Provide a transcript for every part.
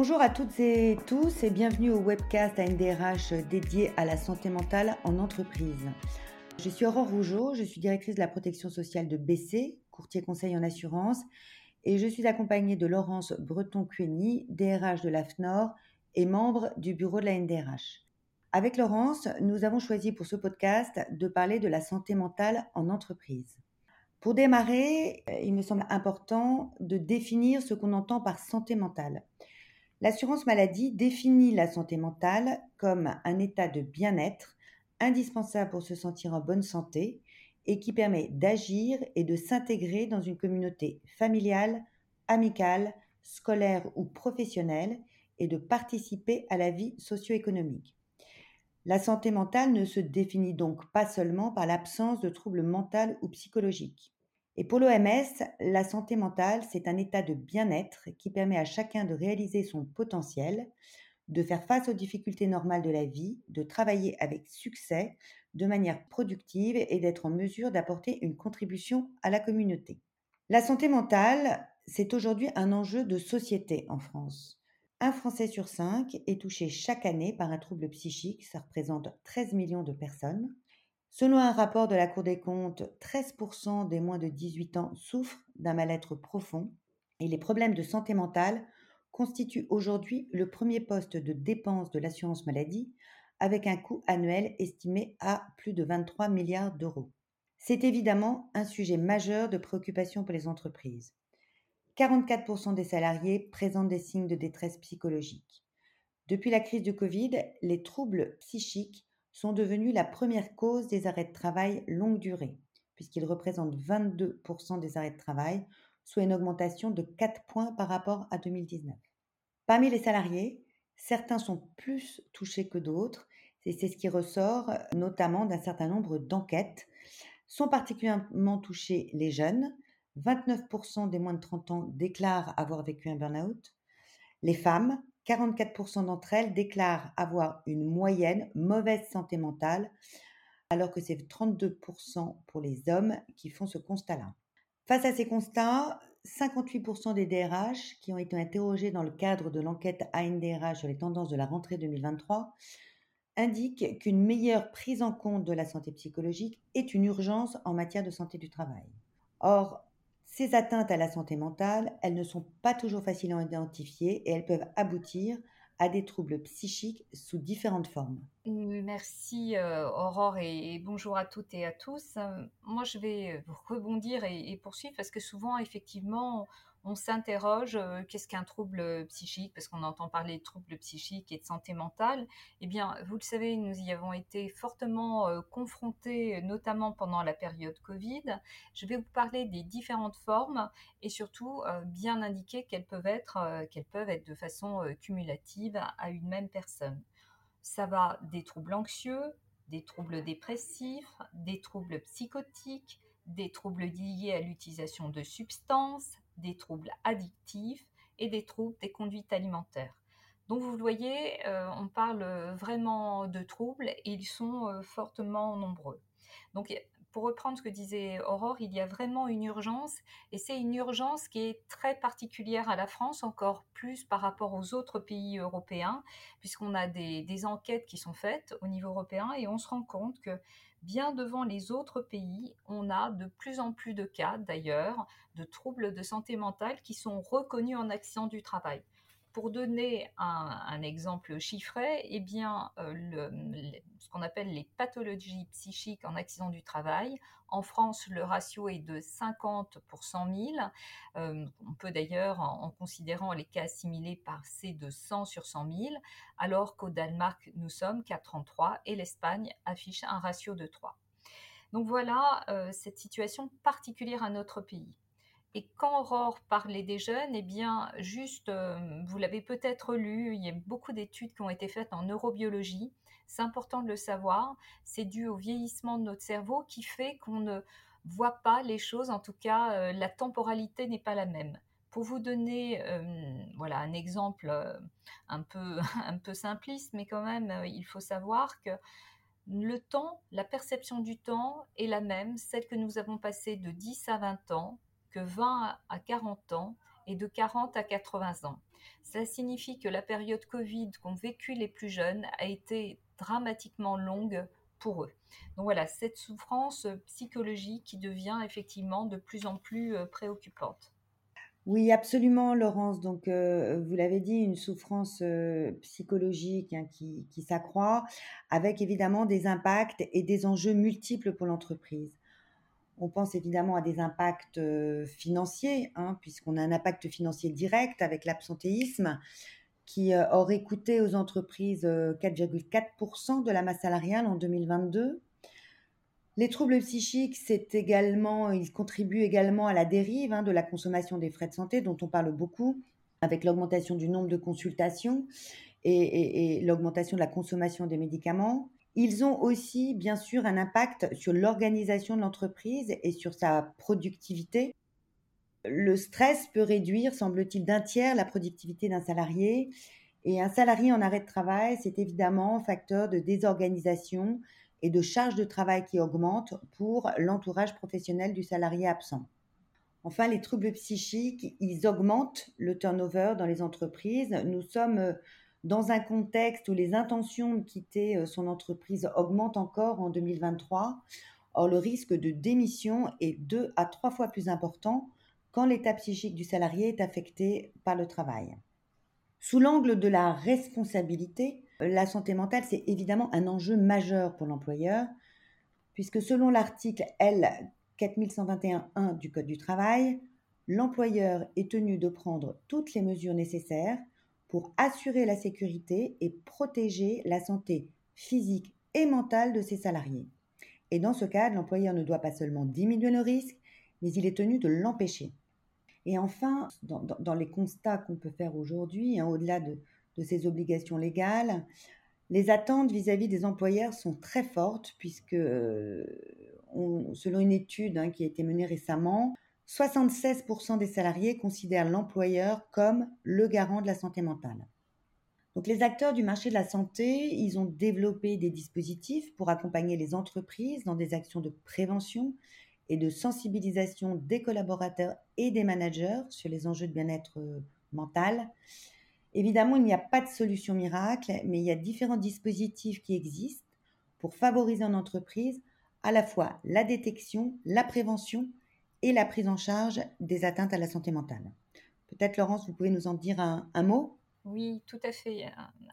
Bonjour à toutes et tous et bienvenue au webcast ANDRH dédié à la santé mentale en entreprise. Je suis Aurore Rougeau, je suis directrice de la protection sociale de BC, courtier conseil en assurance, et je suis accompagnée de Laurence Breton-Cueny, DRH de l'AFNOR et membre du bureau de la NDRH. Avec Laurence, nous avons choisi pour ce podcast de parler de la santé mentale en entreprise. Pour démarrer, il me semble important de définir ce qu'on entend par santé mentale. L'assurance maladie définit la santé mentale comme un état de bien-être indispensable pour se sentir en bonne santé et qui permet d'agir et de s'intégrer dans une communauté familiale, amicale, scolaire ou professionnelle et de participer à la vie socio-économique. La santé mentale ne se définit donc pas seulement par l'absence de troubles mentaux ou psychologiques. Et pour l'OMS, la santé mentale, c'est un état de bien-être qui permet à chacun de réaliser son potentiel, de faire face aux difficultés normales de la vie, de travailler avec succès, de manière productive et d'être en mesure d'apporter une contribution à la communauté. La santé mentale, c'est aujourd'hui un enjeu de société en France. Un Français sur cinq est touché chaque année par un trouble psychique, ça représente 13 millions de personnes. Selon un rapport de la Cour des comptes, 13% des moins de 18 ans souffrent d'un mal-être profond et les problèmes de santé mentale constitue aujourd'hui le premier poste de dépense de l'assurance maladie avec un coût annuel estimé à plus de 23 milliards d'euros. C'est évidemment un sujet majeur de préoccupation pour les entreprises. 44% des salariés présentent des signes de détresse psychologique. Depuis la crise du Covid, les troubles psychiques sont devenus la première cause des arrêts de travail longue durée, puisqu'ils représentent 22% des arrêts de travail, soit une augmentation de 4 points par rapport à 2019. Parmi les salariés, certains sont plus touchés que d'autres, et c'est ce qui ressort notamment d'un certain nombre d'enquêtes. Sont particulièrement touchés les jeunes, 29% des moins de 30 ans déclarent avoir vécu un burn-out. Les femmes, 44% d'entre elles déclarent avoir une moyenne mauvaise santé mentale, alors que c'est 32% pour les hommes qui font ce constat-là. Face à ces constats, 58% des DRH qui ont été interrogés dans le cadre de l'enquête ANDRH sur les tendances de la rentrée 2023 indiquent qu'une meilleure prise en compte de la santé psychologique est une urgence en matière de santé du travail. Or, ces atteintes à la santé mentale, elles ne sont pas toujours faciles à identifier et elles peuvent aboutir à des troubles psychiques sous différentes formes. Merci euh, Aurore et, bonjour à toutes et à tous. Euh, moi je vais rebondir et, et, poursuivre parce que souvent effectivement on s'interroge euh, qu'est-ce qu'un trouble psychique? Parce qu'on entend parler de troubles psychiques et de santé mentale. Eh bien, vous le savez, nous y avons été fortement euh, confrontés, notamment pendant la période Covid. Je vais vous parler des différentes formes et surtout euh, bien indiquer qu'elles peuvent être, qu'elles peuvent être de façon cumulative à une même personne. Ça va des troubles anxieux, des troubles dépressifs, des troubles psychotiques, des troubles liés à l'utilisation de substances, des troubles addictifs et des troubles des conduites alimentaires. Donc vous voyez, euh, on parle vraiment de troubles et ils sont euh, fortement nombreux. Donc pour reprendre ce que disait Aurore, il y a vraiment une urgence et c'est une urgence qui est très particulière à la France, encore plus par rapport aux autres pays européens, puisqu'on a des, des enquêtes qui sont faites au niveau européen et on se rend compte que bien devant les autres pays, on a de plus en plus de cas d'ailleurs de troubles de santé mentale qui sont reconnus en accident du travail. Pour donner un, exemple chiffré, eh bien, euh, ce qu'on appelle les pathologies psychiques en accident du travail, en France, le ratio est de 50 pour 100 000. Euh, on peut d'ailleurs, en, considérant les cas assimilés C de 100 sur 100 000, alors qu'au Danemark, nous sommes qu'à 33 et l'Espagne affiche un ratio de 3. Donc voilà euh, cette situation particulière à notre pays. Et quand Aurore parlait des jeunes, eh bien, juste, euh, vous l'avez peut-être lu, il y a beaucoup d'études qui ont été faites en neurobiologie. C'est important de le savoir. C'est dû au vieillissement de notre cerveau qui fait qu'on ne voit pas les choses. En tout cas, euh, la temporalité n'est pas la même. Pour vous donner euh, voilà, un exemple un peu, un peu simpliste, mais quand même, il faut savoir que le temps, la perception du temps est la même, celle que nous avons passée de 10 à 20 ans, que 20 à 40 ans et de 40 à 80 ans. Cela signifie que la période Covid qu'ont vécu les plus jeunes a été dramatiquement longue pour eux. Donc voilà, cette souffrance psychologique qui devient effectivement de plus en plus euh, préoccupante. Oui, absolument, Laurence. Donc, euh, vous l'avez dit, une souffrance euh, psychologique hein, qui s'accroît, avec évidemment des impacts et des enjeux multiples pour l'entreprise. On pense évidemment à des impacts financiers, hein, puisqu'on a un impact financier direct avec l'absentéisme, qui euh, aurait coûté aux entreprises 4,4% euh, de la masse salariale en 2022. Les troubles psychiques, c'est également, ils contribuent également à la dérive hein, de la consommation des frais de santé, dont on parle beaucoup, avec l'augmentation du nombre de consultations et, l'augmentation de la consommation des médicaments. Ils ont aussi, bien sûr, un impact sur l'organisation de l'entreprise et sur sa productivité, le stress peut réduire, semble-t-il, d'un tiers la productivité d'un salarié. Et un salarié en arrêt de travail, c'est évidemment un facteur de désorganisation et de charge de travail qui augmente pour l'entourage professionnel du salarié absent. Enfin, les troubles psychiques, ils augmentent le turnover dans les entreprises. Nous sommes dans un contexte où les intentions de quitter son entreprise augmentent encore en 2023. Or, le risque de démission est deux à trois fois plus important quand l'état psychique du salarié est affecté par le travail. Sous l'angle de la responsabilité, la santé mentale, c'est évidemment un enjeu majeur pour l'employeur, puisque selon l'article L 4121.1 du Code du travail, l'employeur est tenu de prendre toutes les mesures nécessaires pour assurer la sécurité et protéger la santé physique et mentale de ses salariés. Et dans ce cadre, l'employeur ne doit pas seulement diminuer le risque, mais il est tenu de l'empêcher. Et enfin, dans, les constats qu'on peut faire aujourd'hui, hein, au-delà de, ces obligations légales, les attentes vis-à-vis des employeurs sont très fortes puisque, euh, selon une étude hein, qui a été menée récemment, 76% des salariés considèrent l'employeur comme le garant de la santé mentale. Donc les acteurs du marché de la santé, ils ont développé des dispositifs pour accompagner les entreprises dans des actions de prévention et de sensibilisation des collaborateurs et des managers sur les enjeux de bien-être euh, mental. Évidemment, il n'y a pas de solution miracle, mais il y a différents dispositifs qui existent pour favoriser en entreprise à la fois la détection, la prévention et la prise en charge des atteintes à la santé mentale. Peut-être, Laurence, vous pouvez nous en dire un, mot? Oui, tout à fait.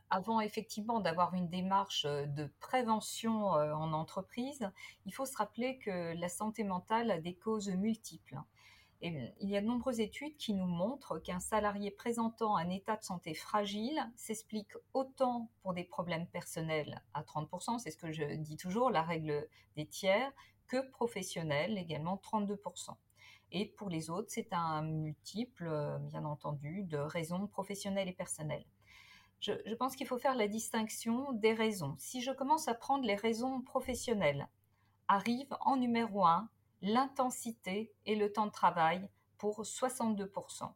Avant effectivement d'avoir une démarche euh, de prévention euh, en entreprise, il faut se rappeler que la santé mentale a des causes multiples. Et il y a de nombreuses études qui nous montrent qu'un salarié présentant un état de santé fragile s'explique autant pour des problèmes personnels à 30%, c'est ce que je dis toujours, la règle des tiers, que professionnels également 32%. Et pour les autres, c'est un multiple, euh, bien entendu, de raisons professionnelles et personnelles. Je, pense qu'il faut faire la distinction des raisons. Si je commence à prendre les raisons professionnelles, arrive en numéro 1 l'intensité et le temps de travail pour 62%.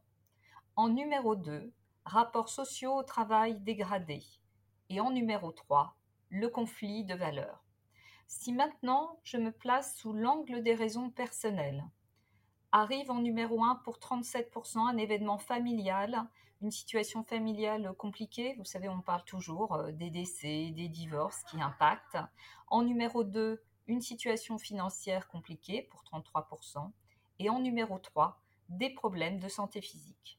En numéro 2, rapports sociaux au travail dégradé. Et en numéro 3, le conflit de valeurs. Si maintenant je me place sous l'angle des raisons personnelles, Arrive en numéro 1 pour 37% un événement familial, une situation familiale compliquée. Vous savez, on parle toujours euh, des décès, des divorces qui impactent. En numéro 2, une situation financière compliquée pour 33%. Et en numéro 3, des problèmes de santé physique.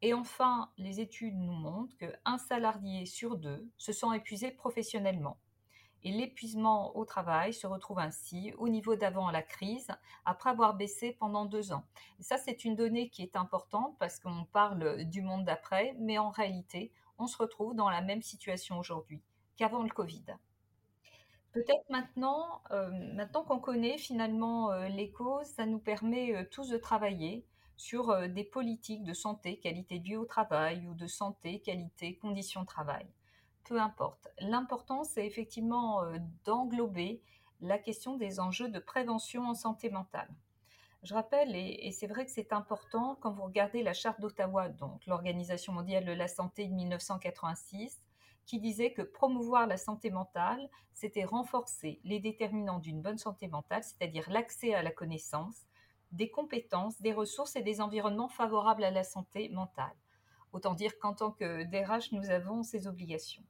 Et enfin, les études nous montrent qu'un salarié sur deux se sent épuisé professionnellement. Et l'épuisement au travail se retrouve ainsi au niveau d'avant la crise, après avoir baissé pendant deux ans. Ça, c'est une donnée qui est importante parce qu'on parle du monde d'après, mais en réalité, on se retrouve dans la même situation aujourd'hui qu'avant le Covid. Peut-être maintenant, euh, maintenant qu'on connaît finalement euh, les causes, ça nous permet euh, tous de travailler sur des politiques de santé, qualité de vie au travail ou de santé, qualité, conditions de travail peu importe. L'important, c'est effectivement euh, d'englober la question des enjeux de prévention en santé mentale. Je rappelle, et, c'est vrai que c'est important, quand vous regardez la charte d'Ottawa, donc l'Organisation mondiale de la santé de 1986, qui disait que promouvoir la santé mentale, c'était renforcer les déterminants d'une bonne santé mentale, c'est-à-dire l'accès à la connaissance, des compétences, des ressources et des environnements favorables à la santé mentale. Autant dire qu'en tant que DRH, nous avons ces obligations.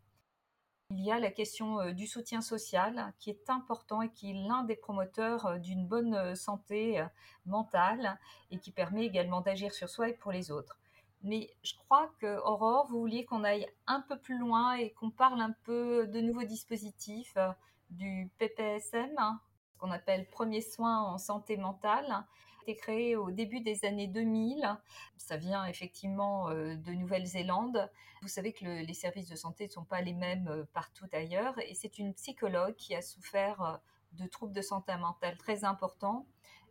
Il y a la question euh, du soutien social qui est important et qui est l'un des promoteurs euh, d'une bonne euh, santé mentale et qui permet également d'agir sur soi et pour les autres. Mais je crois que Aurore, vous vouliez qu'on aille un peu plus loin et qu'on parle un peu de nouveaux dispositifs du PPSM, hein, qu'on appelle premier soin en santé mentale, créé au début des années 2000. Ça vient effectivement euh, de Nouvelle-Zélande. Vous savez que les services de santé ne sont pas les mêmes euh, partout ailleurs. Et c'est une psychologue qui a souffert euh, de troubles de santé mentale très importants.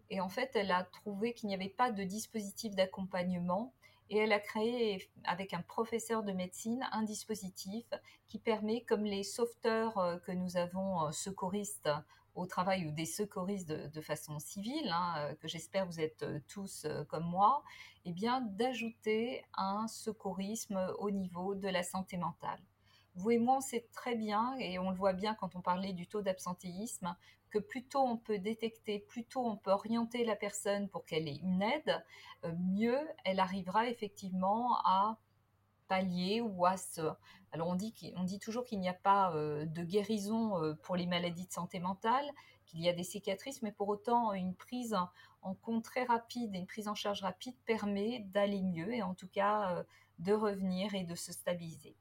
Et en fait, elle a trouvé qu'il n'y avait pas de dispositif d'accompagnement. Et elle a créé, avec un professeur de médecine, un dispositif qui permet, comme les sauveteurs que nous avons, secouristes au travail ou des secouristes de, façon civile, hein, euh, que j'espère vous êtes euh, tous euh, comme moi, eh bien d'ajouter un secourisme au niveau de la santé mentale. Vous et moi, on sait très bien, et on le voit bien quand on parlait du taux d'absentéisme, que plus tôt on peut détecter, plus tôt on peut orienter la personne pour qu'elle ait une aide, mieux elle arrivera effectivement à pallier ou à se... Alors on dit, on dit toujours qu'il n'y a pas euh, de guérison euh, pour les maladies de santé mentale, qu'il y a des cicatrices, mais pour autant une prise en compte très rapide et une prise en charge rapide permet d'aller mieux et en tout cas euh, de revenir et de se stabiliser.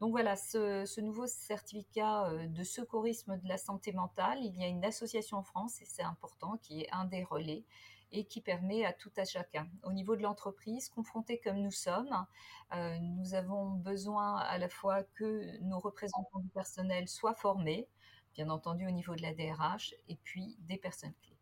Donc voilà, ce, ce, nouveau certificat de secourisme de la santé mentale, il y a une association en France, et c'est important, qui est un des relais, et qui permet à tout à chacun. Au niveau de l'entreprise, confrontés comme nous sommes, euh, nous avons besoin à la fois que nos représentants du personnel soient formés, bien entendu au niveau de la DRH, et puis des personnes clés.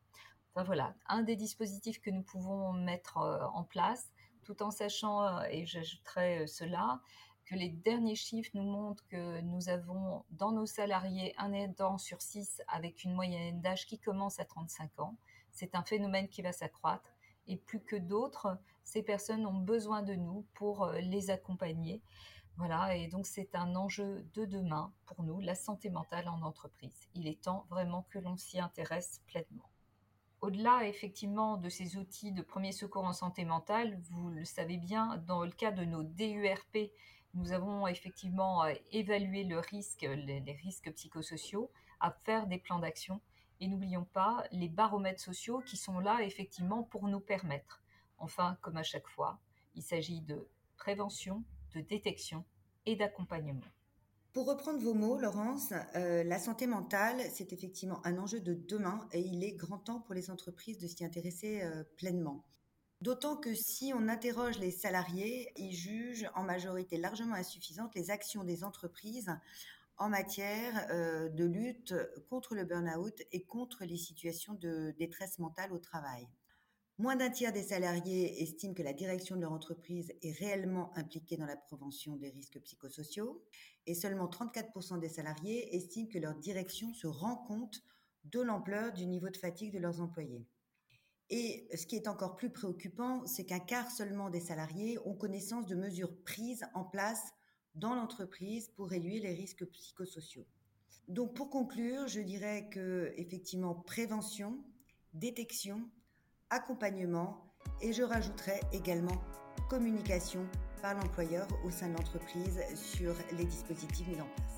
Enfin voilà, un des dispositifs que nous pouvons mettre euh, en place, tout en sachant, euh, et j'ajouterai cela, que les derniers chiffres nous montrent que nous avons dans nos salariés un aidant sur six avec une moyenne d'âge qui commence à 35 ans c'est un phénomène qui va s'accroître. Et plus que d'autres, ces personnes ont besoin de nous pour euh, les accompagner. Voilà, et donc c'est un enjeu de demain pour nous, la santé mentale en entreprise. Il est temps vraiment que l'on s'y intéresse pleinement. Au-delà effectivement de ces outils de premier secours en santé mentale, vous le savez bien, dans le cas de nos DURP, nous avons effectivement euh, évalué le risque, les risques psychosociaux, à faire des plans d'action et n'oublions pas les baromètres sociaux qui sont là effectivement pour nous permettre. Enfin, comme à chaque fois, il s'agit de prévention, de détection et d'accompagnement. Pour reprendre vos mots, Laurence, euh, la santé mentale, c'est effectivement un enjeu de demain et il est grand temps pour les entreprises de s'y intéresser euh, pleinement. D'autant que si on interroge les salariés, ils jugent en majorité largement insuffisantes les actions des entreprises en matière euh, de lutte contre le burn-out et contre les situations de détresse mentale au travail. Moins d'un tiers des salariés estiment que la direction de leur entreprise est réellement impliquée dans la prévention des risques psychosociaux et seulement 34% des salariés estiment que leur direction se rend compte de l'ampleur du niveau de fatigue de leurs employés. Et ce qui est encore plus préoccupant, c'est qu'un quart seulement des salariés ont connaissance de mesures prises en place dans l'entreprise pour réduire les risques psychosociaux. Donc pour conclure, je dirais que effectivement prévention, détection, accompagnement et je rajouterais également communication par l'employeur au sein de l'entreprise sur les dispositifs mis en place.